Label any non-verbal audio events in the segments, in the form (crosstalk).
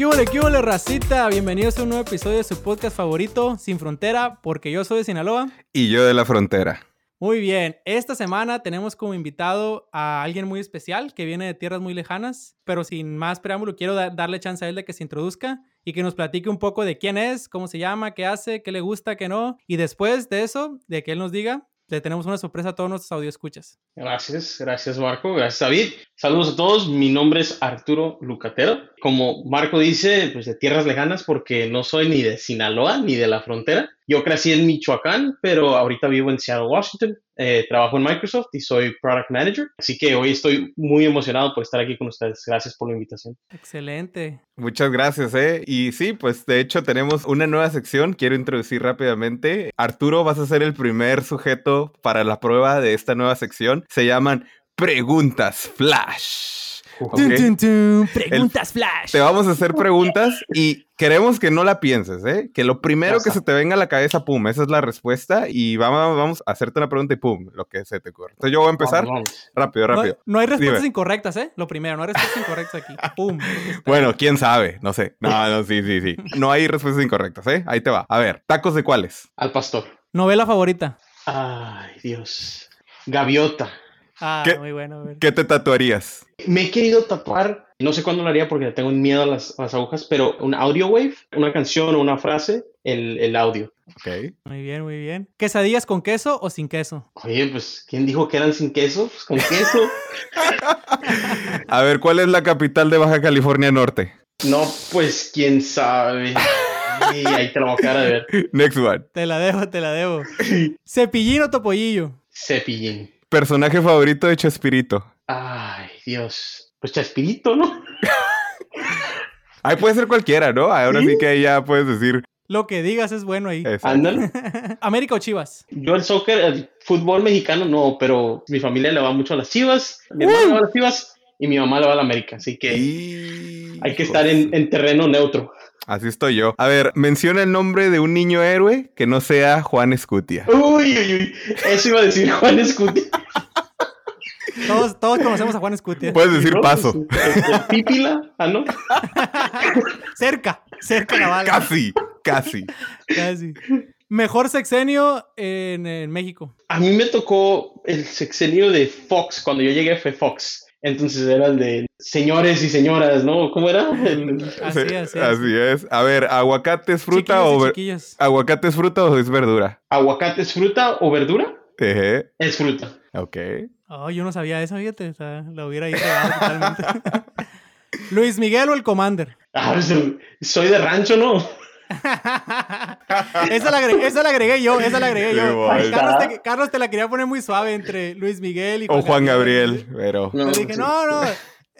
qué huele, qué huele, racita. Bienvenidos a un nuevo episodio de su podcast favorito, Sin Frontera, porque yo soy de Sinaloa. Y yo de la frontera. Muy bien, esta semana tenemos como invitado a alguien muy especial que viene de tierras muy lejanas, pero sin más preámbulo, quiero darle chance a él de que se introduzca y que nos platique un poco de quién es, cómo se llama, qué hace, qué le gusta, qué no. Y después de eso, de que él nos diga, le tenemos una sorpresa a todos nuestros audioscuchas. Gracias, gracias Marco, gracias David. Saludos a todos, mi nombre es Arturo Lucatero. Como Marco dice, pues de tierras lejanas porque no soy ni de Sinaloa ni de la frontera. Yo crecí en Michoacán, pero ahorita vivo en Seattle, Washington. Eh, trabajo en Microsoft y soy Product Manager. Así que hoy estoy muy emocionado por estar aquí con ustedes. Gracias por la invitación. Excelente. Muchas gracias, ¿eh? Y sí, pues de hecho tenemos una nueva sección. Quiero introducir rápidamente. Arturo, vas a ser el primer sujeto para la prueba de esta nueva sección. Se llaman Preguntas Flash. Preguntas flash. Te vamos a hacer preguntas y queremos que no la pienses, ¿eh? Que lo primero que se te venga a la cabeza, pum, esa es la respuesta y vamos, vamos a hacerte una pregunta y pum, lo que se te ocurre. Entonces yo voy a empezar rápido, rápido. No, hay respuestas incorrectas, ¿eh? Lo primero, no hay respuestas incorrectas aquí. (laughs) Pum. Bueno, quién sabe, no sé. No, no, sí, sí, sí. No hay respuestas incorrectas, ¿eh? Ahí te va. A ver, ¿tacos de cuáles? Al pastor. Novela favorita. Ay, Dios. Gaviota. Ah, muy bueno. ¿Qué te tatuarías? Me he querido tatuar, no sé cuándo lo haría porque tengo miedo a las, agujas, pero un audio wave, una canción o una frase, el, el, audio. Ok. Muy bien, muy bien. ¿Quesadillas con queso o sin queso? Oye, pues, ¿quién dijo que eran sin queso? Pues con queso. (laughs) a ver, ¿cuál es la capital de Baja California Norte? No, pues, quién sabe. Y ahí te la voy a quedar a ver. (laughs) Next one. Te la debo, te la debo. ¿Cepillín o topollillo? Cepillín. Personaje favorito de Chespirito. Ay, Dios. Pues Chespirito, ¿no? (laughs) Ahí puede ser cualquiera, ¿no? Ahora sí, que ya puedes decir. Lo que digas es bueno ahí. Ándale. (laughs) ¿América o Chivas? Yo el soccer, el fútbol mexicano no, pero mi familia le va mucho a las Chivas. Mi hermano le va a las Chivas y mi mamá le va a la América. Así que hay que estar en, en terreno neutro. Así estoy yo. A ver, menciona el nombre de un niño héroe que no sea Juan Escutia. Uy, uy, uy. Eso iba a decir Juan Escutia. Todos, todos conocemos a Juan Escutia. Puedes decir paso. Pues, Pípila, ¿ah, no? (laughs) cerca, cerca la bala. Casi, casi. Casi. Mejor sexenio en, en, México. A mí me tocó el sexenio de Fox. Cuando yo llegué fue Fox. Entonces era el de señores y señoras, ¿no? ¿Cómo era? Así, así, así es. A ver, ¿aguacate es fruta o aguacate es fruta o es verdura? ¿Aguacate es fruta o verdura? Eje. Es fruta. Ok. Oh, yo no sabía eso, fíjate. O sea, lo hubiera ido totalmente. (laughs) Luis Miguel o el Commander. Ah, pues, soy de rancho, ¿no? (laughs) esa, la agregué, esa, la agregué, yo, esa la agregué yo. Carlos te, la quería poner muy suave entre Luis Miguel y Juan O Juan Gabriel, pero... No, dije, no, no,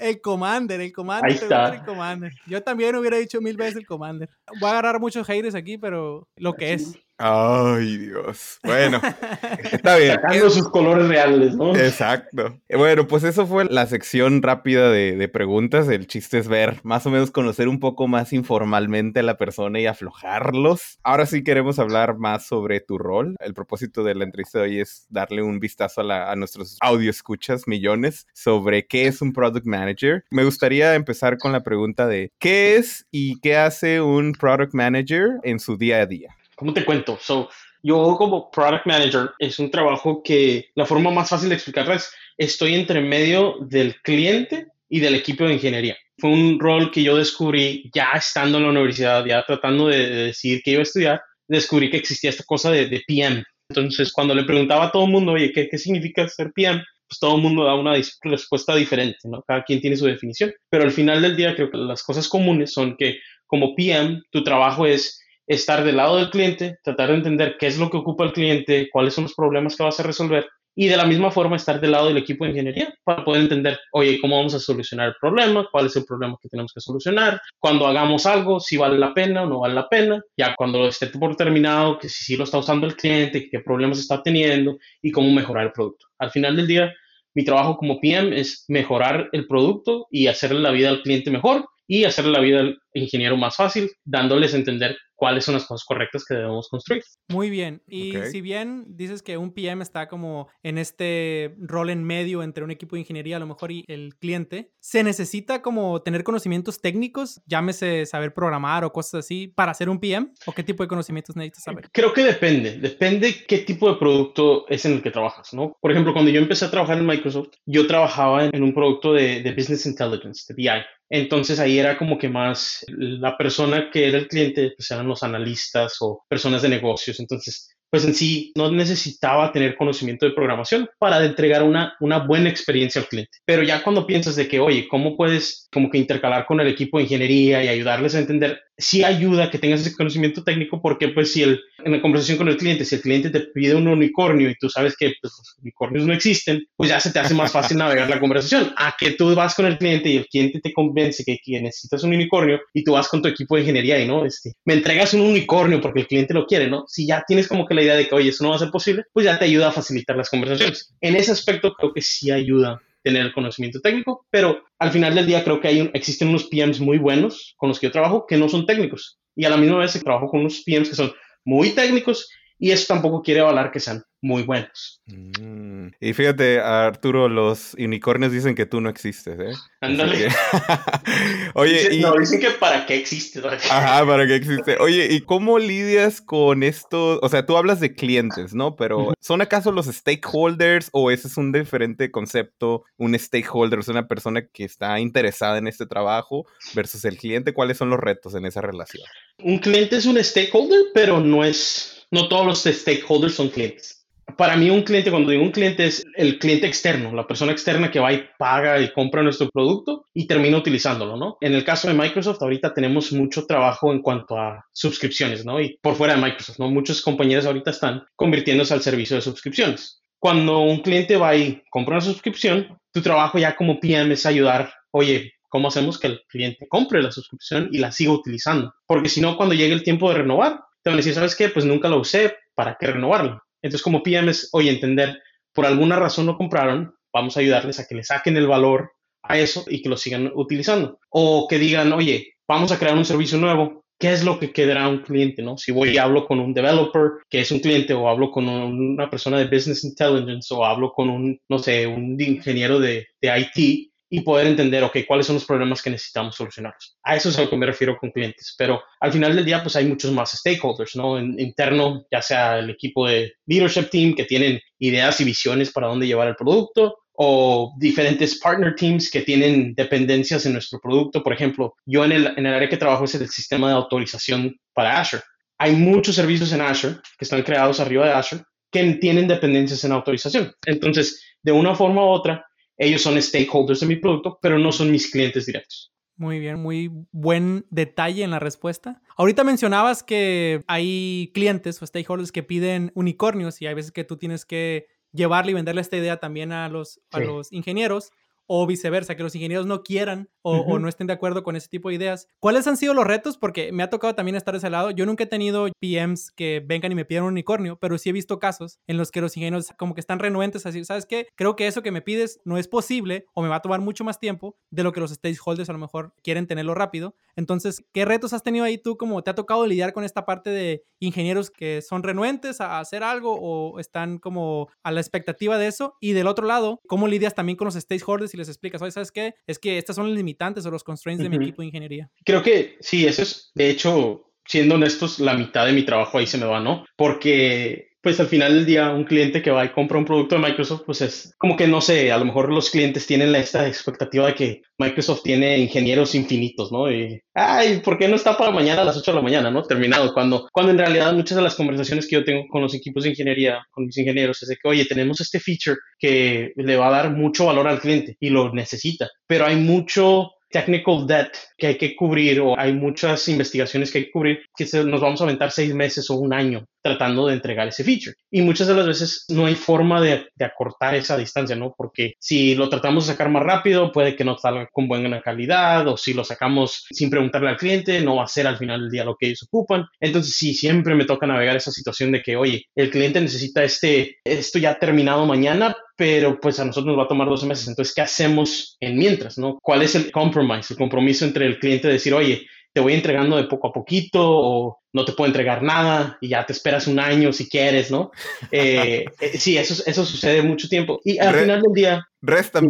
el Commander, el Commander. Ahí está. El Commander. Yo también hubiera dicho mil veces el Commander. Voy a agarrar muchos haters aquí, pero lo que es. Ay, Dios. Bueno, (laughs) está bien. Sacando sus colores reales, ¿no? Exacto. Bueno, pues eso fue la sección rápida de, preguntas. El chiste es ver, más o menos conocer un poco más informalmente a la persona y aflojarlos. Ahora sí queremos hablar más sobre tu rol. El propósito de la entrevista de hoy es darle un vistazo a, a nuestros audio escuchas millones sobre qué es un product manager. Me gustaría empezar con la pregunta de ¿qué es y qué hace un product manager en su día a día? ¿Cómo te cuento? So, yo como product manager es un trabajo que la forma más fácil de explicarla es estoy entre medio del cliente y del equipo de ingeniería. Fue un rol que yo descubrí ya estando en la universidad, ya tratando de, decidir qué iba a estudiar, descubrí que existía esta cosa de, de PM. Entonces, cuando le preguntaba a todo el mundo, oye, ¿qué, ¿qué significa ser PM? Pues todo el mundo da una respuesta diferente, ¿no? Cada quien tiene su definición. Pero al final del día, creo que las cosas comunes son que como PM, tu trabajo es estar del lado del cliente, tratar de entender qué es lo que ocupa el cliente, cuáles son los problemas que vas a resolver y de la misma forma estar del lado del equipo de ingeniería para poder entender, oye, cómo vamos a solucionar el problema, cuál es el problema que tenemos que solucionar, cuando hagamos algo, si vale la pena o no vale la pena, ya cuando esté por terminado, que si sí lo está usando el cliente, qué problemas está teniendo y cómo mejorar el producto. Al final del día, mi trabajo como PM es mejorar el producto y hacerle la vida al cliente mejor y hacerle la vida al ingeniero más fácil, dándoles a entender cuáles son las cosas correctas que debemos construir. Muy bien. Y si bien dices que un PM está como en este rol en medio entre un equipo de ingeniería a lo mejor y el cliente, ¿se necesita como tener conocimientos técnicos, llámese saber programar o cosas así, para hacer un PM? ¿O qué tipo de conocimientos necesitas saber? Creo que depende. Depende qué tipo de producto es en el que trabajas, ¿no? Por ejemplo, cuando yo empecé a trabajar en Microsoft, yo trabajaba en un producto de, de Business Intelligence, de BI. Entonces ahí era como que más la persona que era el cliente, pues eran los analistas o personas de negocios. Entonces pues en sí no necesitaba tener conocimiento de programación para entregar una, una buena experiencia al cliente. Pero ya cuando piensas de que, oye, ¿cómo puedes como que intercalar con el equipo de ingeniería y ayudarles a entender? Sí ayuda que tengas ese conocimiento técnico porque pues si el, en la conversación con el cliente, si el cliente te pide un unicornio y tú sabes que pues, los unicornios no existen, pues ya se te hace más fácil (laughs) navegar la conversación. A que tú vas con el cliente y el cliente te convence que, que necesitas un unicornio y tú vas con tu equipo de ingeniería y no, este, me entregas un unicornio porque el cliente lo quiere, ¿no? Si ya tienes como que idea de que, oye, eso no va a ser posible, pues ya te ayuda a facilitar las conversaciones. En ese aspecto creo que sí ayuda tener el conocimiento técnico, pero al final del día creo que hay existen unos PMs muy buenos con los que yo trabajo que no son técnicos. Y a la misma vez trabajo con unos PMs que son muy técnicos y eso tampoco quiere avalar que sean muy buenos. Mm. Y fíjate, Arturo, los unicornios dicen que tú no existes, ¿eh? Ándale. (laughs) Oye, y... no, dicen que para qué existe. (laughs) Ajá, para qué existe. Oye, ¿y cómo lidias con esto? O sea, tú hablas de clientes, ¿no? Pero ¿son acaso los stakeholders o ese es un diferente concepto? Un stakeholder es una persona que está interesada en este trabajo versus el cliente. ¿Cuáles son los retos en esa relación? Un cliente es un stakeholder, pero no es no todos los stakeholders son clientes. Para mí un cliente, cuando digo un cliente, es el cliente externo, la persona externa que va y paga y compra nuestro producto y termina utilizándolo, ¿no? En el caso de Microsoft, ahorita tenemos mucho trabajo en cuanto a suscripciones, ¿no? Y por fuera de Microsoft, ¿no? Muchas compañías ahorita están convirtiéndose al servicio de suscripciones. Cuando un cliente va y compra una suscripción, tu trabajo ya como PM es ayudar, oye, ¿cómo hacemos que el cliente compre la suscripción y la siga utilizando? Porque si no, cuando llegue el tiempo de renovar, te van a decir, ¿sabes qué? Pues nunca lo usé, ¿para qué renovarlo? Entonces, como PM es, oye, entender, por alguna razón lo compraron, vamos a ayudarles a que le saquen el valor a eso y que lo sigan utilizando. O que digan, oye, vamos a crear un servicio nuevo, ¿qué es lo que quedará un cliente? ¿no? Si voy y hablo con un developer que es un cliente o hablo con una persona de business intelligence o hablo con un, no sé, un ingeniero de, de IT, y poder entender, ok, cuáles son los problemas que necesitamos solucionar. A eso es a lo que me refiero con clientes, pero al final del día, pues hay muchos más stakeholders, ¿no? En, interno, ya sea el equipo de leadership team que tienen ideas y visiones para dónde llevar el producto, o diferentes partner teams que tienen dependencias en nuestro producto. Por ejemplo, yo en el, en el área que trabajo es el sistema de autorización para Azure. Hay muchos servicios en Azure que están creados arriba de Azure que tienen dependencias en autorización. Entonces, de una forma u otra, ellos son stakeholders de mi producto, pero no son mis clientes directos. Muy bien, muy buen detalle en la respuesta. Ahorita mencionabas que hay clientes o stakeholders que piden unicornios y hay veces que tú tienes que llevarle y venderle esta idea también a los, a los ingenieros o viceversa, que los ingenieros no quieran o, no estén de acuerdo con ese tipo de ideas. ¿Cuáles han sido los retos? Porque me ha tocado también estar de ese lado. Yo nunca he tenido PMs que vengan y me pidan un unicornio, pero sí he visto casos en los que los ingenieros como que están renuentes a decir, ¿sabes qué? Creo que eso que me pides no es posible o me va a tomar mucho más tiempo de lo que los stakeholders a lo mejor quieren tenerlo rápido. Entonces, ¿qué retos has tenido ahí tú? Como te ha tocado lidiar con esta parte de ingenieros que son renuentes a hacer algo o están como a la expectativa de eso? Y del otro lado, ¿cómo lidias también con los stakeholders y les explicas, oye, ¿sabes qué? Es que estas son las limitantes o los constraints de mi equipo de ingeniería. Creo que sí, eso es, de hecho, siendo honestos, la mitad de mi trabajo ahí se me va, ¿no? Porque pues al final del día un cliente que va y compra un producto de Microsoft, pues es como que no sé, a lo mejor los clientes tienen esta expectativa de que Microsoft tiene ingenieros infinitos, ¿no? Y, ay, ¿por qué no está para mañana a las 8 de la mañana, ¿no? Terminado, cuando, cuando en realidad muchas de las conversaciones que yo tengo con los equipos de ingeniería, con mis ingenieros, es de que, oye, tenemos este feature que le va a dar mucho valor al cliente y lo necesita, pero hay mucho technical debt que hay que cubrir o hay muchas investigaciones que hay que cubrir que nos vamos a aventar seis meses o un año tratando de entregar ese feature. Y muchas de las veces no hay forma de, acortar esa distancia, ¿no? Porque si lo tratamos de sacar más rápido, puede que no salga con buena calidad, o si lo sacamos sin preguntarle al cliente, no va a ser al final del día lo que ellos ocupan. Entonces, sí, siempre me toca navegar esa situación de que, oye, el cliente necesita este, esto ya terminado mañana, pero pues a nosotros nos va a tomar 12 meses. Entonces, ¿qué hacemos en mientras, no? ¿Cuál es el compromise, el compromiso entre el cliente de decir, oye, te voy entregando de poco a poquito o no te puedo entregar nada y ya te esperas un año si quieres, ¿no? (laughs) Eh, eh, sí, eso, eso sucede mucho tiempo. Y al final del día... Resta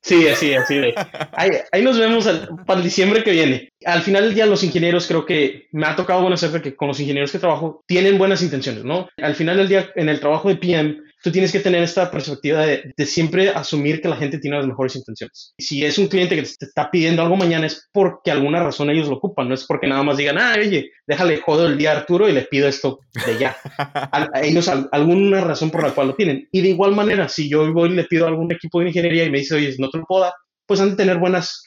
Sí, así, así. Ahí, ahí nos vemos para el diciembre que viene. Al final del día, los ingenieros creo que me ha tocado bueno hacer que con los ingenieros que trabajo tienen buenas intenciones, ¿no? Al final del día, en el trabajo de PM, tú tienes que tener esta perspectiva de, siempre asumir que la gente tiene las mejores intenciones. Si es un cliente que te está pidiendo algo mañana es porque alguna razón ellos lo ocupan, no es porque nada más digan, ah, oye, déjale jodo el día a Arturo y le pido esto de ya. (laughs) a, ellos alguna razón por la cual lo tienen. Y de igual manera, si yo voy y le pido a algún equipo de ingeniería y me dice, oye, no te lo puedo dar, pues han de tener buenas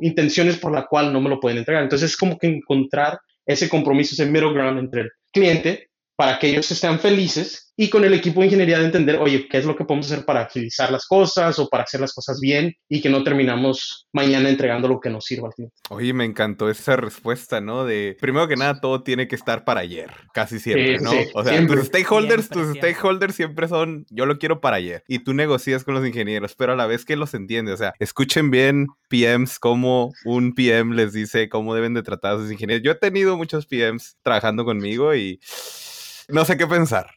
intenciones por la cual no me lo pueden entregar. Entonces es como que encontrar ese compromiso, ese middle ground entre el cliente para que ellos estén felices y con el equipo de ingeniería de entender, oye, ¿qué es lo que podemos hacer para agilizar las cosas o para hacer las cosas bien y que no terminamos mañana entregando lo que nos sirva al cliente? Oye, me encantó esa respuesta, ¿no? De, primero que nada, todo tiene que estar para ayer, casi siempre, ¿no? o sea, tus stakeholders, tus stakeholders siempre son, yo lo quiero para ayer. Y tú negocias con los ingenieros, pero a la vez que los entiendes, o sea, escuchen bien PMs, cómo un PM les dice cómo deben de tratar a sus ingenieros. Yo he tenido muchos PMs trabajando conmigo y no sé qué pensar.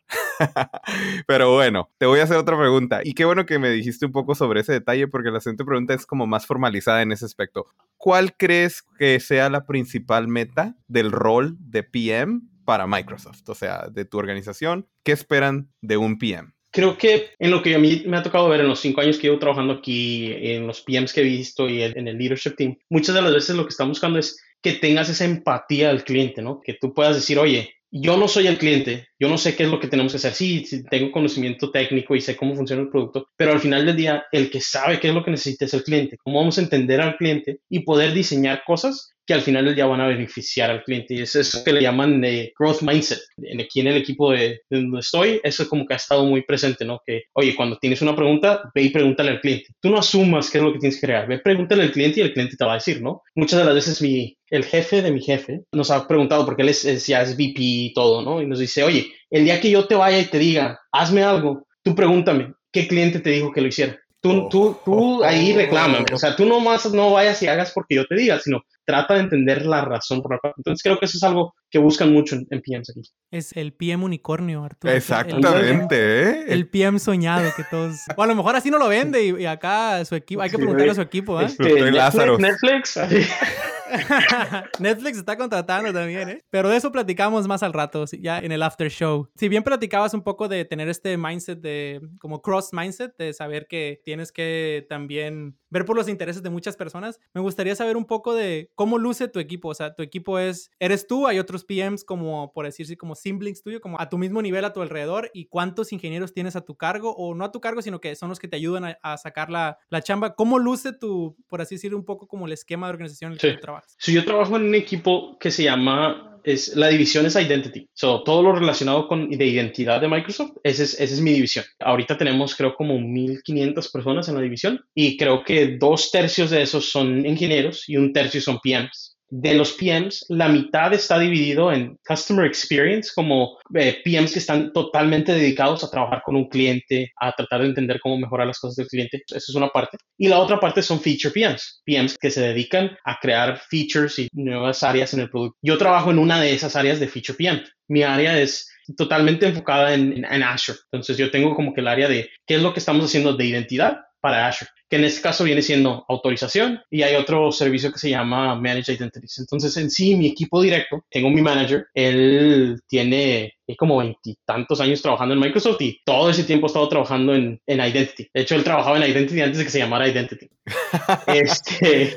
Pero bueno, te voy a hacer otra pregunta. Y qué bueno que me dijiste un poco sobre ese detalle, porque la siguiente pregunta es como más formalizada en ese aspecto. ¿Cuál crees que sea la principal meta del rol de PM para Microsoft? O sea, de tu organización, ¿qué esperan de un PM? Creo que en lo que a mí me ha tocado ver en los cinco años que llevo trabajando aquí, en los PMs que he visto y en el leadership team, muchas de las veces lo que están buscando es que tengas esa empatía al cliente, ¿no? Que tú puedas decir, oye, yo no soy el cliente, yo no sé qué es lo que tenemos que hacer. Sí, tengo conocimiento técnico y sé cómo funciona el producto, pero al final del día, el que sabe qué es lo que necesita es el cliente. ¿Cómo vamos a entender al cliente y poder diseñar cosas que al final del día van a beneficiar al cliente. Y es eso que le llaman de growth mindset. Aquí en el equipo de, donde estoy, eso es como que ha estado muy presente, ¿no? Que, oye, cuando tienes una pregunta, ve y pregúntale al cliente. Tú no asumas qué es lo que tienes que crear. Ve, pregúntale al cliente y el cliente te va a decir, ¿no? Muchas de las veces mi, el jefe de mi jefe nos ha preguntado, porque él es, ya es VP y todo, ¿no? Y nos dice, oye, el día que yo te vaya y te diga, hazme algo, tú pregúntame, ¿qué cliente te dijo que lo hiciera? Tú, tú, tú ahí reclama, o sea, tú nomás no vayas y hagas porque yo te diga, sino trata de entender la razón por la cual. Entonces creo que eso es algo que buscan mucho en, PMs aquí. Es el PM unicornio, Arturo. Exactamente, el, ¿eh? El PM soñado que todos... O a lo mejor así no lo vende y, acá su equipo, hay que preguntarle a su equipo, ¿eh? Este, Netflix, Netflix. (laughs) (laughs) Netflix está contratando también, ¿eh? Pero de eso platicamos más al rato, ya en el after show. Si bien platicabas un poco de tener este mindset de, como cross mindset, de saber que tienes que también ver por los intereses de muchas personas, me gustaría saber un poco de cómo luce tu equipo. O sea, tu equipo es, eres tú, hay otros PMs como, por decirse, como siblings tuyo, como a tu mismo nivel, a tu alrededor, y cuántos ingenieros tienes a tu cargo, o no a tu cargo, sino que son los que te ayudan a, sacar la, la, chamba. ¿Cómo luce tu, por así decirlo, un poco como el esquema de organización en el que tú trabajas? Si yo trabajo en un equipo que se llama es, la división es Identity. So, todo lo relacionado con de identidad de Microsoft, esa es, esa es mi división. Ahorita tenemos creo como 1.500 personas en la división y creo que dos tercios de esos son ingenieros y un tercio son PMs de los PMs, la mitad está dividido en Customer Experience, como eh, PMs que están totalmente dedicados a trabajar con un cliente, a tratar de entender cómo mejorar las cosas del cliente. Esa es una parte. Y la otra parte son Feature PMs, PMs que se dedican a crear features y nuevas áreas en el producto. Yo trabajo en una de esas áreas de Feature PM. Mi área es totalmente enfocada en, en Azure. Entonces yo tengo como que el área de qué es lo que estamos haciendo de identidad para Azure, que en este caso viene siendo autorización y hay otro servicio que se llama Managed Identities. Entonces, en sí, mi equipo directo, tengo mi manager, él tiene como veintitantos años trabajando en Microsoft y todo ese tiempo ha estado trabajando en, en, Identity. De hecho, él trabajaba en Identity antes de que se llamara Identity. (laughs) este,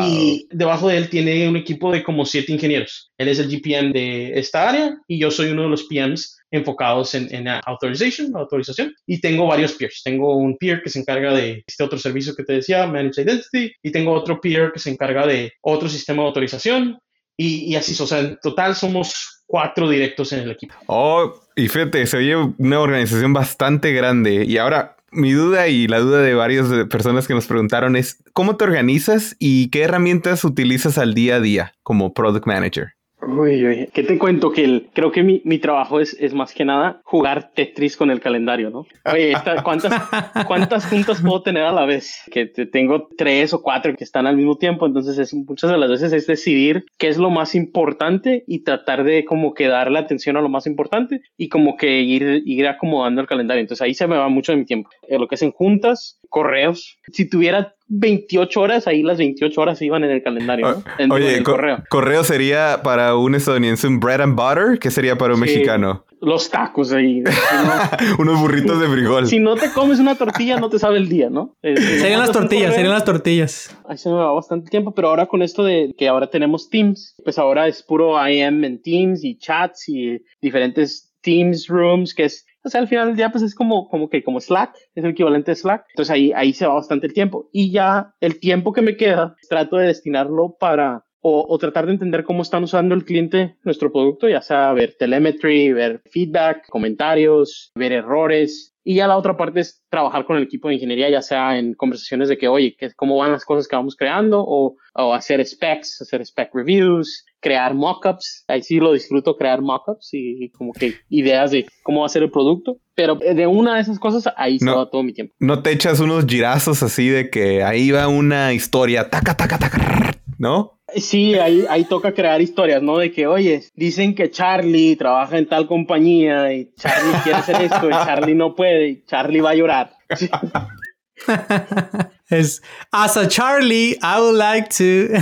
Y debajo de él tiene un equipo de como siete ingenieros. Él es el GPM de esta área y yo soy uno de los PMs enfocados en, en authorization, autorización, y tengo varios peers. Tengo un peer que se encarga de este otro servicio que te decía, Managed Identity, y tengo otro peer que se encarga de otro sistema de autorización, y, y así, o sea, en total somos cuatro directos en el equipo. Oh, y fíjate, se oye una organización bastante grande. Y ahora, mi duda y la duda de varias personas que nos preguntaron es, ¿cómo te organizas y qué herramientas utilizas al día a día como product manager? Uy, uy, ¿qué te cuento? Que el, creo que mi, mi trabajo es, es, más que nada jugar Tetris con el calendario, ¿no? Oye, ¿cuántas, (laughs) ¿cuántas juntas puedo tener a la vez? Que tengo tres o cuatro que están al mismo tiempo, entonces es, muchas de las veces es decidir qué es lo más importante y tratar de como que darle atención a lo más importante y como que ir, ir acomodando el calendario. Entonces ahí se me va mucho de mi tiempo. Eh, lo que es en juntas, correos. Si tuviera 28 horas, ahí las 28 horas iban en el calendario. ¿no? Oye, el correo. correo sería para un estadounidense un bread and butter, ¿qué sería para un mexicano? Los tacos ahí. (laughs) Unos burritos de frijol. Si no te comes una tortilla, no te sabe el día, ¿no? (laughs) serían las tortillas, serían las tortillas. Ahí se me va bastante tiempo, pero ahora con esto de que ahora tenemos Teams, pues ahora es puro IM en Teams y chats y diferentes Teams Rooms, que es o sea, al final del día, pues es como, como que, como Slack, es el equivalente de Slack. Entonces ahí, ahí se va bastante el tiempo. Y ya el tiempo que me queda, trato de destinarlo para, o, o, tratar de entender cómo están usando el cliente nuestro producto, ya sea ver telemetry, ver feedback, comentarios, ver errores. Y ya la otra parte es trabajar con el equipo de ingeniería, ya sea en conversaciones de que, oye, cómo van las cosas que vamos creando, o, o hacer specs, hacer spec reviews, crear mockups. Ahí sí lo disfruto crear mockups y como que ideas de cómo va a ser el producto. Pero de una de esas cosas, ahí se va todo mi tiempo. No te echas unos girazos así de que ahí va una historia, taca, taca, taca, ¿no? Sí, ahí, ahí toca crear historias, ¿no? De que, oye, dicen que Charlie trabaja en tal compañía y Charlie quiere hacer esto y (laughs) Charlie no puede y Charlie va a llorar. (laughs) Es As a Charlie, I would like to.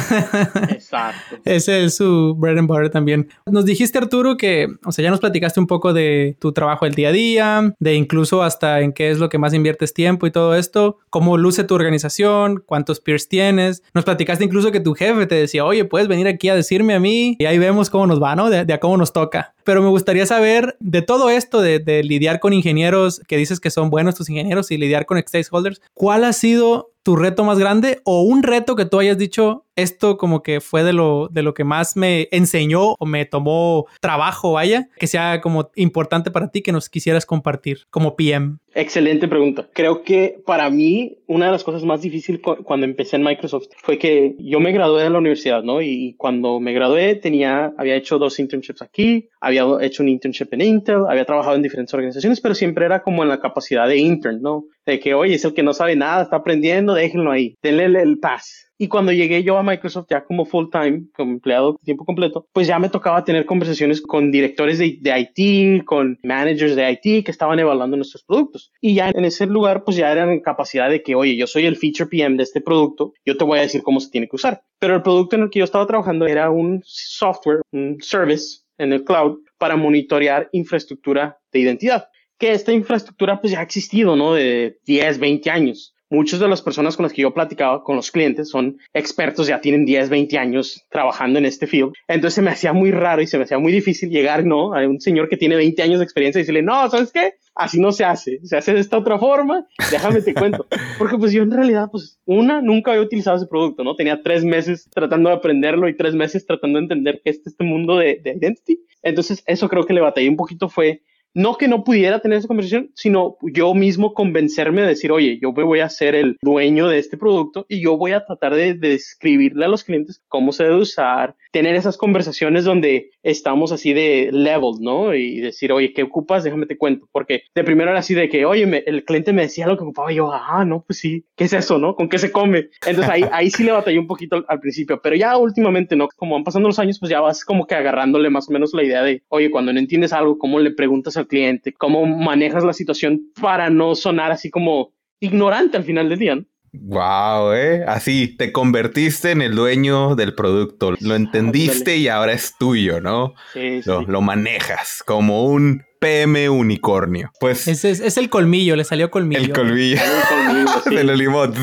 Exacto. (laughs) Ese es su bread and butter también. Nos dijiste, Arturo, que, o sea, ya nos platicaste un poco de tu trabajo el día a día, de incluso hasta en qué es lo que más inviertes tiempo y todo esto, cómo luce tu organización, cuántos peers tienes. Nos platicaste incluso que tu jefe te decía, oye, puedes venir aquí a decirme a mí y ahí vemos cómo nos va, ¿no? De, de a cómo nos toca. Pero me gustaría saber de todo esto, de, de lidiar con ingenieros que dices que son buenos tus ingenieros y lidiar con stakeholders, ¿cuál ha sido tu reto más grande o un reto que tú hayas dicho, esto como que fue de lo, de lo que más me enseñó o me tomó trabajo, vaya, que sea como importante para ti que nos quisieras compartir como PM? Excelente pregunta. Creo que para mí una de las cosas más difíciles cuando empecé en Microsoft fue que yo me gradué de la universidad, ¿no? Y cuando me gradué tenía, había hecho dos internships aquí, había hecho un internship en Intel, había trabajado en diferentes organizaciones, pero siempre era como en la capacidad de intern, ¿no? De que, oye, es el que no sabe nada, está aprendiendo, déjenlo ahí, denle el, el pass. Y cuando llegué yo a Microsoft ya como full time, como empleado tiempo completo, pues ya me tocaba tener conversaciones con directores de, de, IT, con managers de IT que estaban evaluando nuestros productos. Y ya en ese lugar, pues ya eran en capacidad de que, oye, yo soy el feature PM de este producto, yo te voy a decir cómo se tiene que usar. Pero el producto en el que yo estaba trabajando era un software, un service en el cloud para monitorear infraestructura de identidad. Que esta infraestructura pues ya ha existido, ¿no? De 10, 20 años muchas de las personas con las que yo platicaba, con los clientes, son expertos, ya tienen 10, 20 años trabajando en este field. Entonces se me hacía muy raro y se me hacía muy difícil llegar, ¿no? A un señor que tiene 20 años de experiencia y decirle, no, ¿sabes qué? Así no se hace, se hace de esta otra forma, déjame te cuento. (laughs) Porque pues yo en realidad, pues una, nunca había utilizado ese producto, ¿no? Tenía tres meses tratando de aprenderlo y tres meses tratando de entender qué es este mundo de, de identity. Entonces eso creo que le batallé un poquito fue no que no pudiera tener esa conversación, sino yo mismo convencerme de decir, oye, yo voy a ser el dueño de este producto y yo voy a tratar de, describirle a los clientes cómo se debe usar, tener esas conversaciones donde estamos así de level, ¿no? Y decir, oye, ¿qué ocupas? Déjame te cuento. Porque de primero era así de que, oye, el cliente me decía lo que ocupaba y yo, ah, no, pues sí, ¿qué es eso, no? ¿Con qué se come? Entonces ahí, ahí sí le batallé un poquito al, al principio, pero ya últimamente, ¿no? Como van pasando los años, pues ya vas como que agarrándole más o menos la idea de, oye, cuando no entiendes algo, ¿cómo le preguntas al cliente, cómo manejas la situación para no sonar así como ignorante al final del día. ¿no? Wow, eh. Así te convertiste en el dueño del producto. Lo entendiste y ahora es tuyo, ¿no? Sí, lo, lo, manejas como un PM unicornio. Pues. Es, es, es, el colmillo, le salió colmillo. El colmillo. (laughs) Los limón.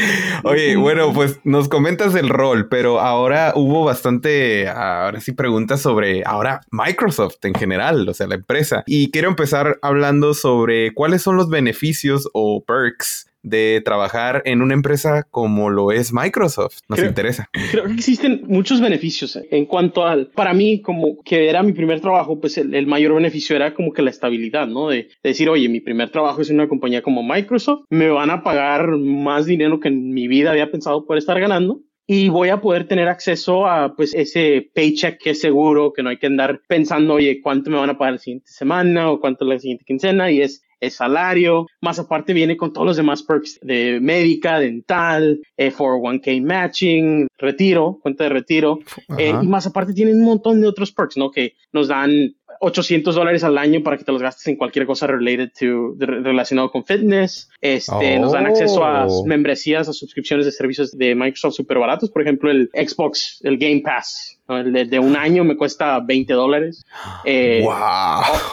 (laughs) Oye, bueno, pues nos comentas el rol, pero ahora hubo bastante, ahora sí preguntas sobre ahora Microsoft en general, o sea, la empresa. Y quiero empezar hablando sobre cuáles son los beneficios o perks de trabajar en una empresa como lo es Microsoft. Nos creo, interesa. Creo que existen muchos beneficios en cuanto al, para mí, como que era mi primer trabajo, pues el, el mayor beneficio era como que la estabilidad, ¿no? De, de, decir, oye, mi primer trabajo es en una compañía como Microsoft, me van a pagar más dinero que en mi vida había pensado poder estar ganando y voy a poder tener acceso a pues ese paycheck que es seguro, que no hay que andar pensando, oye, ¿cuánto me van a pagar la siguiente semana o cuánto la siguiente quincena? Y es es salario, más aparte viene con todos los demás perks de médica, dental, 401k eh, matching, retiro, cuenta de retiro, eh, y más aparte tienen un montón de otros perks, ¿no? Que nos dan 800 dólares al año para que te los gastes en cualquier cosa related to, relacionado con fitness. Este, Nos dan acceso a oh. membresías, a suscripciones de servicios de Microsoft súper baratos. Por ejemplo, el Xbox, el Game Pass. El de, un año me cuesta 20 dólares. Eh,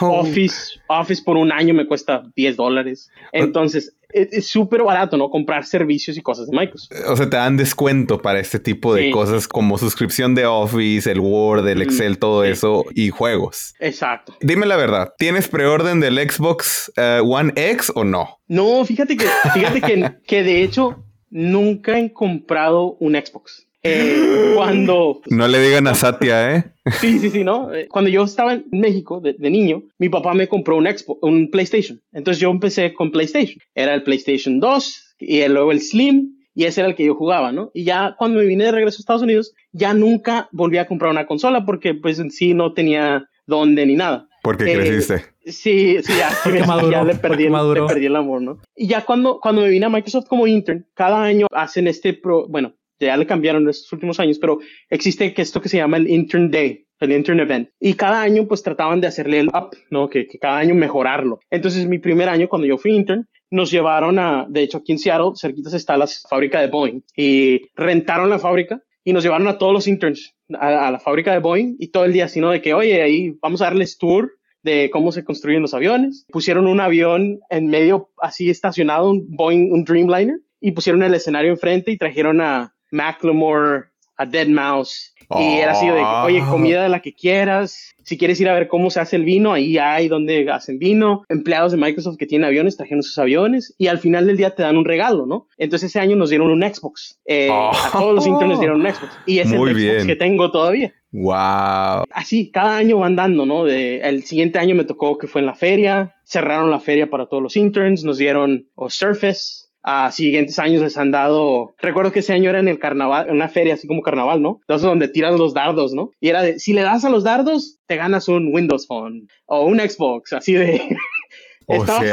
Office, Office por un año me cuesta 10 dólares. Entonces, es súper barato, ¿no? Comprar servicios y cosas de Microsoft. O sea, te dan descuento para este tipo de cosas como suscripción de Office, el Word, el Excel, todo eso y juegos. Exacto. Dime la verdad, ¿tienes preorden del Xbox eh, One X o no? No, fíjate que, fíjate que, que de hecho nunca he comprado un Xbox. Eh, cuando... (gasps) No le digan a Satya, ¿eh? Sí, sí, sí, ¿no? Eh, cuando yo estaba en México de, niño, mi papá me compró un, Expo, un PlayStation. Entonces yo empecé con PlayStation. Era el PlayStation 2 y luego el Slim y ese era el que yo jugaba, ¿no? Y ya cuando me vine de regreso a Estados Unidos, ya nunca volví a comprar una consola porque pues en sí no tenía dónde ni nada. Porque eh, creciste. Sí, sí, ya, ya le, perdí el, le perdí el amor, ¿no? Y ya cuando, cuando me vine a Microsoft como intern, cada año hacen este, pro, bueno, ya le cambiaron en estos últimos años, pero existe esto que se llama el Intern Day, el Intern Event. Y cada año pues trataban de hacerle el up, ¿no? Que, cada año mejorarlo. Entonces mi primer año cuando yo fui intern, nos llevaron a, de hecho aquí en Seattle, cerquitas está la fábrica de Boeing, y rentaron la fábrica y nos llevaron a todos los interns a, la fábrica de Boeing y todo el día, sino de que, oye, ahí vamos a darles tour de cómo se construyen los aviones. Pusieron un avión en medio así estacionado, un Boeing, un Dreamliner, y pusieron el escenario enfrente y trajeron a, Macklemore, a Dead Mouse. Y era así de, oye, ah. comida de la que quieras. Si quieres ir a ver cómo se hace el vino, ahí hay donde hacen vino. Empleados de Microsoft que tienen aviones trajeron sus aviones y al final del día te dan un regalo, ¿no? Entonces ese año nos dieron un Xbox. Eh, a todos los internos dieron un Xbox. Y es el Xbox que tengo todavía. Wow. Así, cada año van dando, ¿no? De, el siguiente año me tocó que fue en la feria. Cerraron la feria para todos los interns. Nos dieron o Surface a siguientes años les han dado, recuerdo que ese año era en el carnaval, en una feria así como carnaval, ¿no? Entonces donde tiran los dardos, ¿no? Y era de, si le das a los dardos, te ganas un Windows Phone o un Xbox, así de... (laughs) Estaba así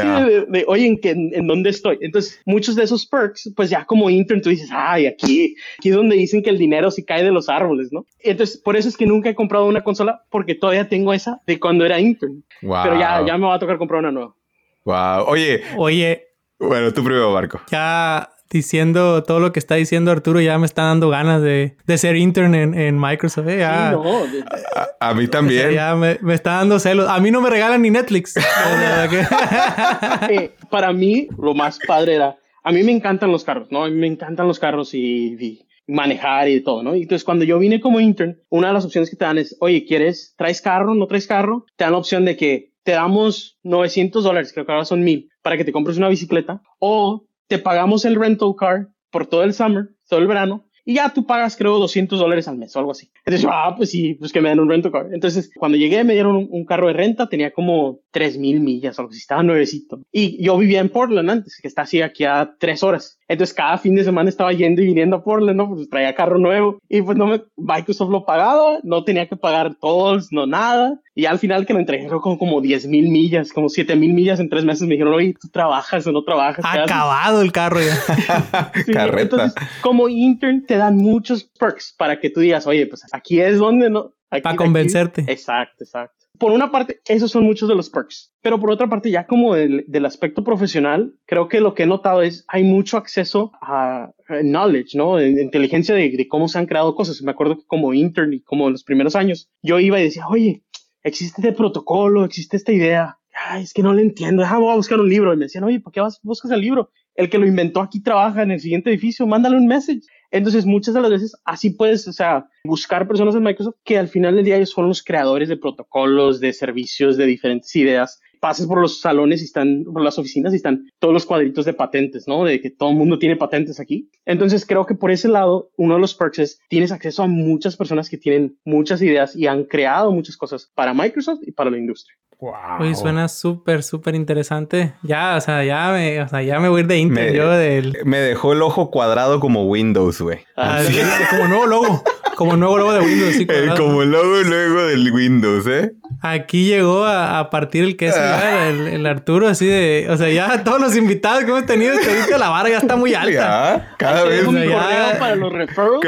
de, oye, ¿en, qué, ¿en dónde estoy? Entonces, muchos de esos perks, pues ya como intern, tú dices, ay, aquí, aquí es donde dicen que el dinero sí cae de los árboles, ¿no? Entonces, por eso es que nunca he comprado una consola, porque todavía tengo esa de cuando era intern. Pero ya, ya me va a tocar comprar una nueva. Wow. Oye. Oye, bueno, tu primero, Marco. Ya diciendo todo lo que está diciendo Arturo, ya me está dando ganas de, ser intern en, Microsoft. ¿eh? a, mí también. ya me, está dando celos. A mí no me regalan ni Netflix. (laughs) Eh, para mí, lo más padre era, a mí me encantan los carros, ¿no? A mí me encantan los carros y, manejar y todo, ¿no? Y entonces cuando yo vine como intern, una de las opciones que te dan es, oye, ¿quieres, traes carro, no traes carro? Te dan la opción de que te damos 900 dólares, creo que ahora son 1000, para que te compres una bicicleta, o te pagamos el rental car por todo el summer, todo el verano, y ya tú pagas, creo, 200 dólares al mes o algo así. Entonces, ah, pues sí, pues que me den un rental car. Entonces, cuando llegué, me dieron un, carro de renta, tenía como 3000 millas o algo así, estaba nuevecito. Y yo vivía en Portland antes, que está así aquí a tres horas. Entonces cada fin de semana estaba yendo y viniendo a Portland, ¿no? Pues traía carro nuevo y pues no me, Microsoft lo pagaba, no tenía que pagar todos, no nada. Y al final que lo entregué con como 10 mil millas, como 7 mil millas en tres meses, me dijeron, oye, ¿tú trabajas o no trabajas? Acabado el carro ya. (laughs) (laughs) entonces, como intern te dan muchos perks para que tú digas, oye, pues aquí es donde no... para convencerte. Exacto, exacto por una parte, esos son muchos de los perks, pero por otra parte, ya como del, aspecto profesional, creo que lo que he notado es hay mucho acceso a, knowledge, ¿no? inteligencia de, cómo se han creado cosas. Me acuerdo que como intern y como en los primeros años, yo iba y decía, oye, existe este protocolo, existe esta idea. Ay, es que no le entiendo, déjame a buscar un libro. Y me decían, oye, ¿por qué vas, buscas el libro? El que lo inventó aquí trabaja en el siguiente edificio, mándale un message. Entonces, muchas de las veces así puedes, o sea, buscar personas en Microsoft que al final del día son los creadores de protocolos, de servicios, de diferentes ideas pases por los salones y están, por las oficinas y están todos los cuadritos de patentes, ¿no? De que todo el mundo tiene patentes aquí. Entonces creo que por ese lado, uno de los perks es tienes acceso a muchas personas que tienen muchas ideas y han creado muchas cosas para Microsoft y para la industria. Wow. suena súper, súper interesante. Ya, o sea, ya me, o sea, ya me voy a ir de Intel. yo del... Me dejó el ojo cuadrado como Windows, güey. Ah, como nuevo logo. Como nuevo logo de Windows, sí. (laughs) como el logo luego del Windows, ¿eh? Aquí llegó a, partir el queso ya, el, Arturo, así de... O sea, ya todos los invitados que hemos tenido, que la barra ya está muy alta. Ya, cada vez... Un ya, para los referrals.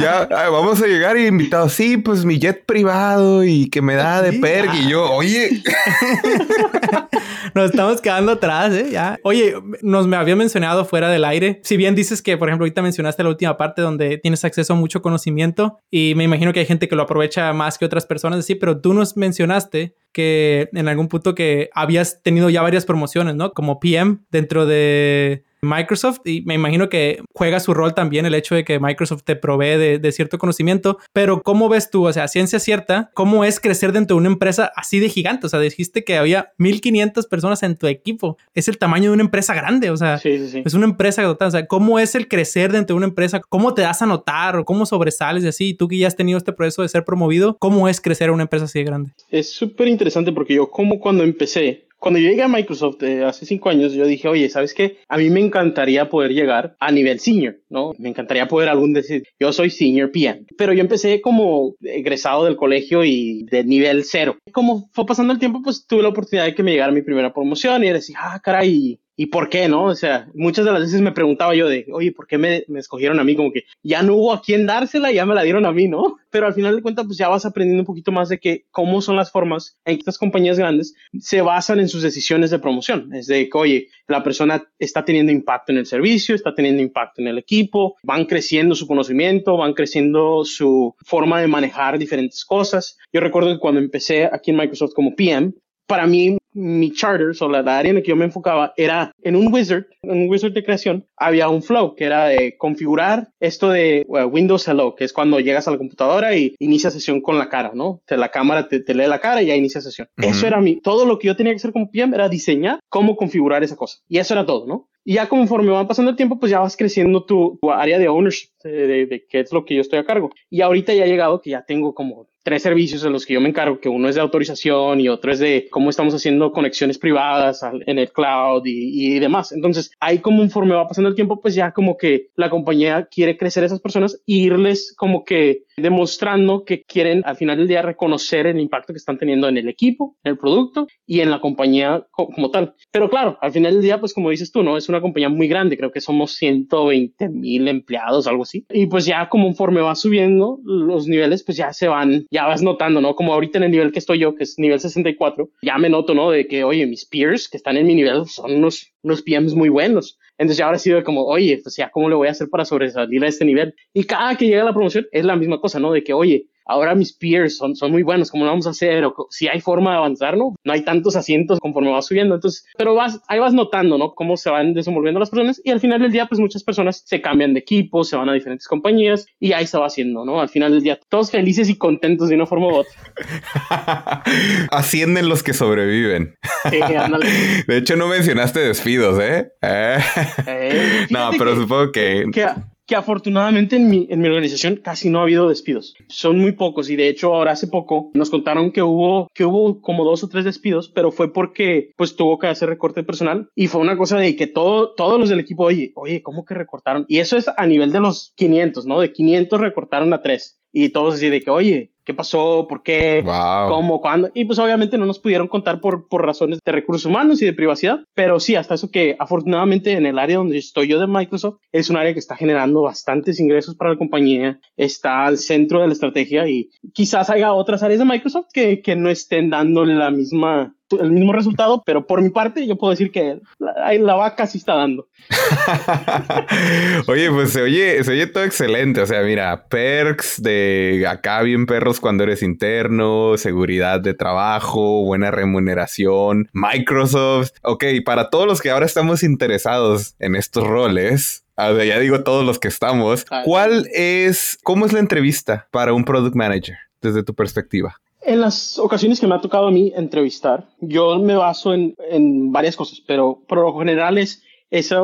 Ya, vamos a llegar y invitados. Sí, pues mi jet privado y que me da de perk. Y yo, oye... (laughs) nos estamos quedando atrás, ¿eh? Ya. Oye, nos me había mencionado fuera del aire. Si bien dices que, por ejemplo, ahorita mencionaste la última parte donde tienes acceso a mucho conocimiento y me imagino que hay gente que lo aprovecha más que otras personas, sí, pero tú nos mencionaste que en algún punto que habías tenido ya varias promociones, ¿no? Como PM dentro de Microsoft y me imagino que juega su rol también el hecho de que Microsoft te provee de, cierto conocimiento, pero ¿cómo ves tú, o sea, ciencia cierta, cómo es crecer dentro de una empresa así de gigante? O sea, dijiste que había 1500 personas en tu equipo, es el tamaño de una empresa grande, o sea, es una empresa total, o sea, ¿cómo es el crecer dentro de una empresa? ¿Cómo te das a notar o cómo sobresales y así? Tú que ya has tenido este proceso de ser promovido, ¿cómo es crecer en una empresa así de grande? Es súper interesante porque yo como cuando empecé, cuando yo llegué a Microsoft eh, hace cinco años, yo dije, oye, ¿sabes qué? A mí me encantaría poder llegar a nivel senior, ¿no? Me encantaría poder algún decir, yo soy senior PM. Pero yo empecé como egresado del colegio y de nivel cero. Como fue pasando el tiempo, pues tuve la oportunidad de que me llegara mi primera promoción y decir, ah, caray, ¿Y por qué, no? O sea, muchas de las veces me preguntaba yo de, oye, ¿por qué me, escogieron a mí? Como que ya no hubo a quién dársela ya me la dieron a mí, ¿no? (laughs) Pero al final de cuentas, pues ya vas aprendiendo un poquito más de que cómo son las formas en que estas compañías grandes se basan en sus decisiones de promoción. Es de que, oye, la persona está teniendo impacto en el servicio, está teniendo impacto en el equipo, van creciendo su conocimiento, van creciendo su forma de manejar diferentes cosas. Yo recuerdo que cuando empecé aquí en Microsoft como PM, para mí mi charter, o la, área en la que yo me enfocaba, era en un wizard, en un wizard de creación, había un flow que era de configurar esto de Windows Hello, que es cuando llegas a la computadora y inicia sesión con la cara, ¿no? la cámara te, lee la cara y ya inicia sesión. Eso era mi, todo lo que yo tenía que hacer como PM era diseñar cómo configurar esa cosa. Y eso era todo, ¿no? Y ya conforme va pasando el tiempo, pues ya vas creciendo tu, área de ownership, de, de, qué es lo que yo estoy a cargo. Y ahorita ya ha llegado que ya tengo como tres servicios en los que yo me encargo, que uno es de autorización y otro es de cómo estamos haciendo conexiones privadas en el cloud y, demás. Entonces, ahí como conforme va pasando el tiempo, pues ya como que la compañía quiere crecer a esas personas e irles como que demostrando que quieren al final del día reconocer el impacto que están teniendo en el equipo, en el producto y en la compañía como tal. Pero claro, al final del día, pues como dices tú, ¿no? Es una compañía muy grande, creo que somos 120 mil empleados, algo así. Y pues ya conforme va subiendo los niveles, pues ya se van, ya vas notando, ¿no? Como ahorita en el nivel que estoy yo, que es nivel 64, ya me noto, ¿no? De que, oye, mis peers que están en mi nivel son unos, unos PMs muy buenos. Entonces ya ahora ha sido como, oye, pues ya, ¿cómo le voy a hacer para sobresalir a este nivel? Y cada que llega la promoción es la misma cosa, ¿no? De que, oye, ahora mis peers son, son muy buenos, ¿cómo lo vamos a hacer? O si hay forma de avanzar, ¿no? No hay tantos asientos conforme va subiendo, entonces, pero vas, ahí vas notando, ¿no? Cómo se van desenvolviendo las personas y al final del día, pues muchas personas se cambian de equipo, se van a diferentes compañías y ahí se va haciendo, ¿no? Al final del día, todos felices y contentos de una forma u otra. (laughs) Ascienden los que sobreviven. (laughs) de hecho, no mencionaste despidos, ¿eh? (laughs) eh. eh no, pero supongo que que afortunadamente en mi, en mi organización casi no ha habido despidos. Son muy pocos y de hecho ahora hace poco nos contaron que hubo, que hubo como dos o tres despidos, pero fue porque pues tuvo que hacer recorte personal y fue una cosa de que todo, todos los del equipo, oye, oye, ¿cómo que recortaron? Y eso es a nivel de los 500, ¿no? De 500 recortaron a 3 y todos así de que, oye, qué pasó, por qué, cómo, cuándo. Y pues obviamente no nos pudieron contar por, por razones de recursos humanos y de privacidad, pero sí, hasta eso que afortunadamente en el área donde estoy yo de Microsoft es un área que está generando bastantes ingresos para la compañía, está al centro de la estrategia y quizás haya otras áreas de Microsoft que, que no estén dándole la misma el mismo resultado, pero por mi parte yo puedo decir que la, la vaca sí está dando. (laughs) oye, pues se oye, se oye todo excelente. O sea, mira, perks de acá bien perros cuando eres interno, seguridad de trabajo, buena remuneración, Microsoft. Ok, para todos los que ahora estamos interesados en estos roles, ya digo todos los que estamos, ¿cuál es, cómo es la entrevista para un product manager desde tu perspectiva? En las ocasiones que me ha tocado a mí entrevistar, yo me baso en, en varias cosas, pero por lo general es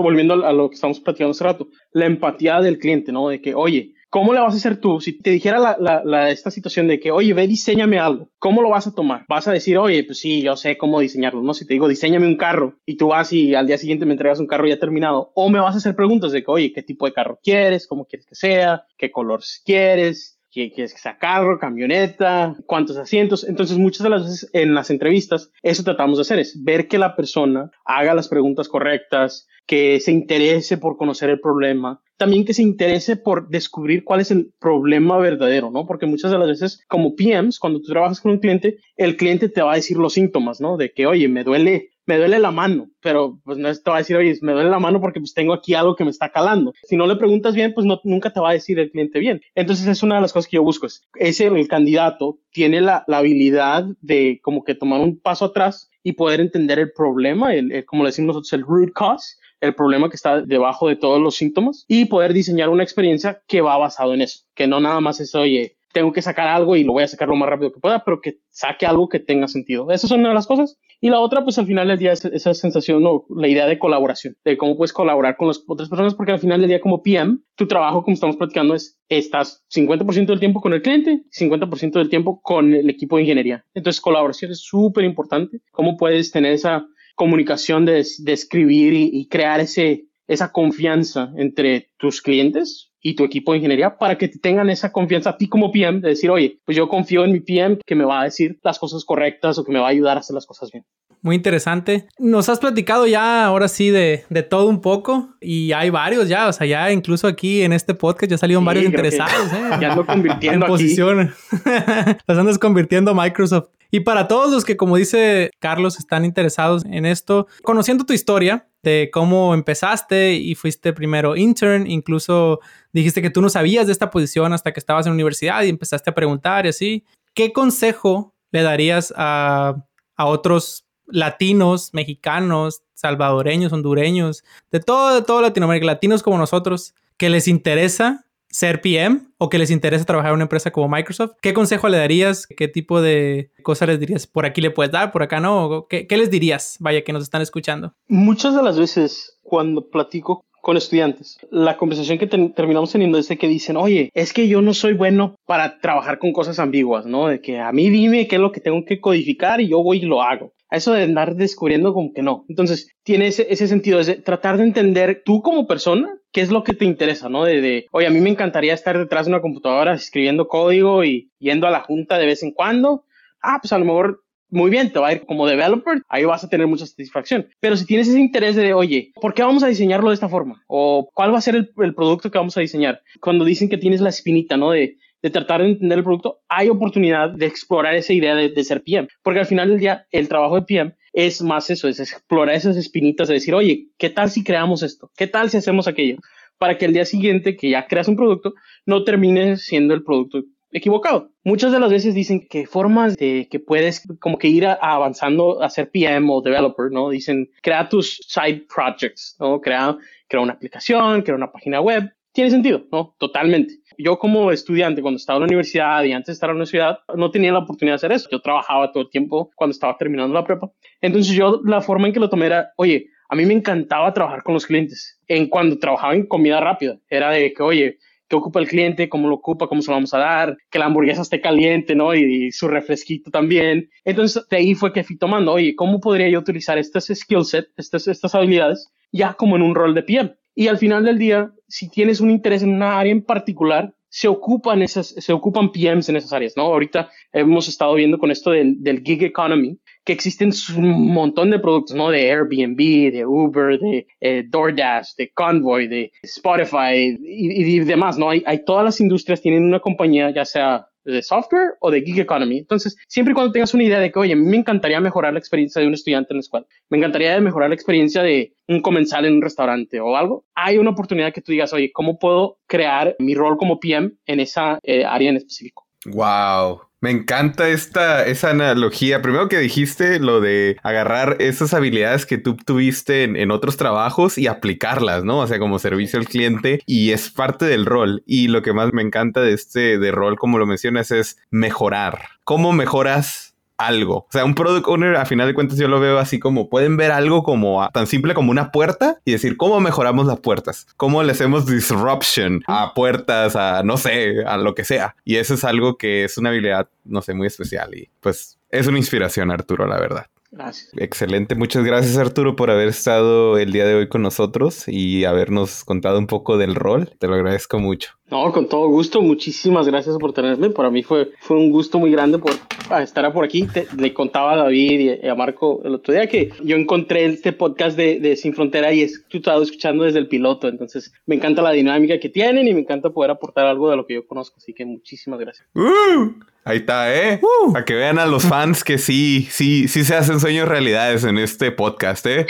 volviendo a lo que estamos platicando hace rato, la empatía del cliente, ¿no? De que, oye, ¿Cómo le vas a hacer tú? Si te dijera la, la, esta situación de que, oye, ve, diseñame algo, ¿cómo lo vas a tomar? Vas a decir, oye, pues sí, yo sé cómo diseñarlo, ¿no? Si te digo, diseñame un carro y tú vas y al día siguiente me entregas un carro ya terminado, o me vas a hacer preguntas de que, oye, ¿qué tipo de carro quieres? ¿Cómo quieres que sea? ¿Qué color quieres? Quieres que sea carro, camioneta, cuántos asientos. Entonces, muchas de las veces en las entrevistas, eso tratamos de hacer, es ver que la persona haga las preguntas correctas, que se interese por conocer el problema, también que se interese por descubrir cuál es el problema verdadero, ¿no? Porque muchas de las veces, como PMs, cuando tú trabajas con un cliente, el cliente te va a decir los síntomas, ¿no? De que, oye, me duele, me duele la mano, pero pues no te va a decir, oye, me duele la mano porque pues tengo aquí algo que me está calando. Si no le preguntas bien, pues no, nunca te va a decir el cliente bien. Entonces es una de las cosas que yo busco, es ese, el candidato tiene la, la habilidad de como que tomar un paso atrás y poder entender el problema, el, como le decimos nosotros, el root cause, el problema que está debajo de todos los síntomas y poder diseñar una experiencia que va basado en eso, que no nada más es, oye, tengo que sacar algo y lo voy a sacar lo más rápido que pueda, pero que saque algo que tenga sentido. Esa es una de las cosas. Y la otra, pues al final del día, es esa sensación o la idea de colaboración, de cómo puedes colaborar con las otras personas, porque al final del día, como PM, tu trabajo, como estamos platicando, es estás 50% del tiempo con el cliente, 50% del tiempo con el equipo de ingeniería. Entonces, colaboración es súper importante. ¿Cómo puedes tener esa comunicación de, escribir y, crear ese, esa confianza entre tus clientes y tu equipo de ingeniería para que te tengan esa confianza a ti como PM de decir, oye, pues yo confío en mi PM que me va a decir las cosas correctas o que me va a ayudar a hacer las cosas bien. Muy interesante. Nos has platicado ya ahora sí de, de todo un poco y hay varios ya, o sea, ya incluso aquí en este podcast ya salieron varios interesados. ¿eh? Ya ando convirtiendo (laughs) en posición. (laughs) Los andas convirtiendo Microsoft. Y para todos los que, como dice Carlos, están interesados en esto, conociendo tu historia de cómo empezaste y fuiste primero intern, incluso dijiste que tú no sabías de esta posición hasta que estabas en la universidad y empezaste a preguntar y así, ¿qué consejo le darías a, a otros latinos, mexicanos, salvadoreños, hondureños, de todo, de todo Latinoamérica, latinos como nosotros, que les interesa ser PM o que les interesa trabajar en una empresa como Microsoft, ¿qué consejo le darías? ¿Qué tipo de cosas les dirías? ¿Por aquí le puedes dar? ¿Por acá no? ¿Qué, qué les dirías? Vaya, que nos están escuchando. Muchas de las veces cuando platico con estudiantes, la conversación que terminamos teniendo es de que dicen, oye, es que yo no soy bueno para trabajar con cosas ambiguas, ¿no? De que a mí dime qué es lo que tengo que codificar y yo voy y lo hago a eso de andar descubriendo como que no. Entonces, tiene ese, ese sentido, de tratar de entender tú como persona qué es lo que te interesa, ¿no? De, de, oye, a mí me encantaría estar detrás de una computadora escribiendo código y yendo a la junta de vez en cuando. Ah, pues a lo mejor muy bien, te va a ir como developer, ahí vas a tener mucha satisfacción. Pero si tienes ese interés de, oye, ¿por qué vamos a diseñarlo de esta forma? ¿O cuál va a ser el, el producto que vamos a diseñar? Cuando dicen que tienes la espinita, ¿no? De, de tratar de entender el producto, hay oportunidad de explorar esa idea de, ser PM. Porque al final del día, el trabajo de PM es más eso, es explorar esas espinitas de decir, oye, ¿qué tal si creamos esto? ¿Qué tal si hacemos aquello? Para que el día siguiente que ya creas un producto, no termine siendo el producto equivocado. Muchas de las veces dicen que formas de que puedes como que ir avanzando a ser PM o developer, ¿no? Dicen, crea tus side projects, ¿no? Crea, crea una aplicación, crea una página web. Tiene sentido, ¿no? Totalmente yo como estudiante, cuando estaba en la universidad y antes de estar en la universidad, no tenía la oportunidad de hacer eso. Yo trabajaba todo el tiempo cuando estaba terminando la prepa. Entonces yo la forma en que lo tomé era, oye, a mí me encantaba trabajar con los clientes. En cuando trabajaba en comida rápida, era de que, oye, qué ocupa el cliente, cómo lo ocupa, cómo se lo vamos a dar, que la hamburguesa esté caliente, ¿no? Y, su refresquito también. Entonces, de ahí fue que fui tomando, oye, ¿cómo podría yo utilizar estas skill set, estas, estas habilidades, ya como en un rol de PM? Y al final del día, si tienes un interés en una área en particular, se ocupan esas, se ocupan PMs en esas áreas, ¿no? Ahorita hemos estado viendo con esto del, gig economy, que existen un montón de productos, ¿no? De Airbnb, de Uber, de eh, DoorDash, de Convoy, de Spotify y, y demás, ¿no? Hay, hay, todas las industrias tienen una compañía, ya sea de software o de gig economy. Entonces, siempre y cuando tengas una idea de que, oye, me encantaría mejorar la experiencia de un estudiante en la escuela, me encantaría mejorar la experiencia de un comensal en un restaurante o algo, hay una oportunidad que tú digas, oye, ¿cómo puedo crear mi rol como PM en esa eh, área en específico? Wow. Me encanta esta esa analogía. Primero que dijiste lo de agarrar esas habilidades que tú tuviste en, otros trabajos y aplicarlas, ¿no? O sea, como servicio al cliente y es parte del rol. Y lo que más me encanta de este de rol, como lo mencionas, es mejorar. ¿Cómo mejoras algo. O sea, un product owner, a final de cuentas, yo lo veo así como pueden ver algo como tan simple como una puerta y decir cómo mejoramos las puertas, cómo le hacemos disruption a puertas, a no sé, a lo que sea. Y eso es algo que es una habilidad, no sé, muy especial y pues es una inspiración, Arturo, la verdad. Gracias. Excelente. Muchas gracias Arturo por haber estado el día de hoy con nosotros y habernos contado un poco del rol. Te lo agradezco mucho. No, con todo gusto. Muchísimas gracias por tenerme. Para mí fue, fue un gusto muy grande por estar por aquí. le contaba a David y a Marco el otro día que yo encontré este podcast de, de Sin Frontera y he estado escuchando desde el piloto. Entonces me encanta la dinámica que tienen y me encanta poder aportar algo de lo que yo conozco. Así que muchísimas gracias. Uh, ahí está, ¿eh? Uh. Para que vean a los fans que sí, sí, sí se hacen sueños realidades en este podcast, ¿eh?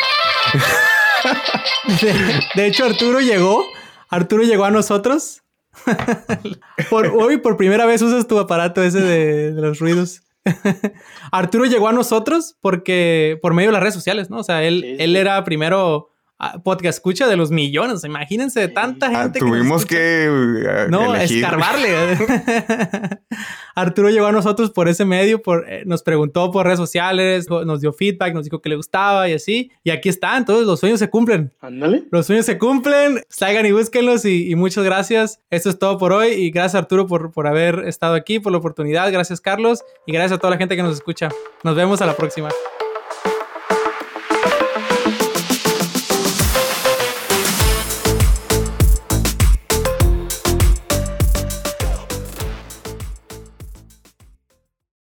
(laughs) de hecho, Arturo llegó. Arturo llegó a nosotros (laughs) por, hoy por primera vez usas tu aparato ese de, los ruidos. (laughs) Arturo llegó a nosotros porque por medio de las redes sociales, ¿no? O sea, él, él era primero podcast escucha de los millones. Imagínense de tanta ah, gente. tuvimos que, uh, no escarbarle. (laughs) Arturo llegó a nosotros por ese medio, por, eh, nos preguntó por redes sociales, nos dio feedback, nos dijo que le gustaba y así. Y aquí están, todos los sueños se cumplen. Ándale. Los sueños se cumplen. Salgan y búsquenlos y, muchas gracias. Esto es todo por hoy y gracias Arturo por, por haber estado aquí, por la oportunidad. Gracias Carlos y gracias a toda la gente que nos escucha. Nos vemos a la próxima.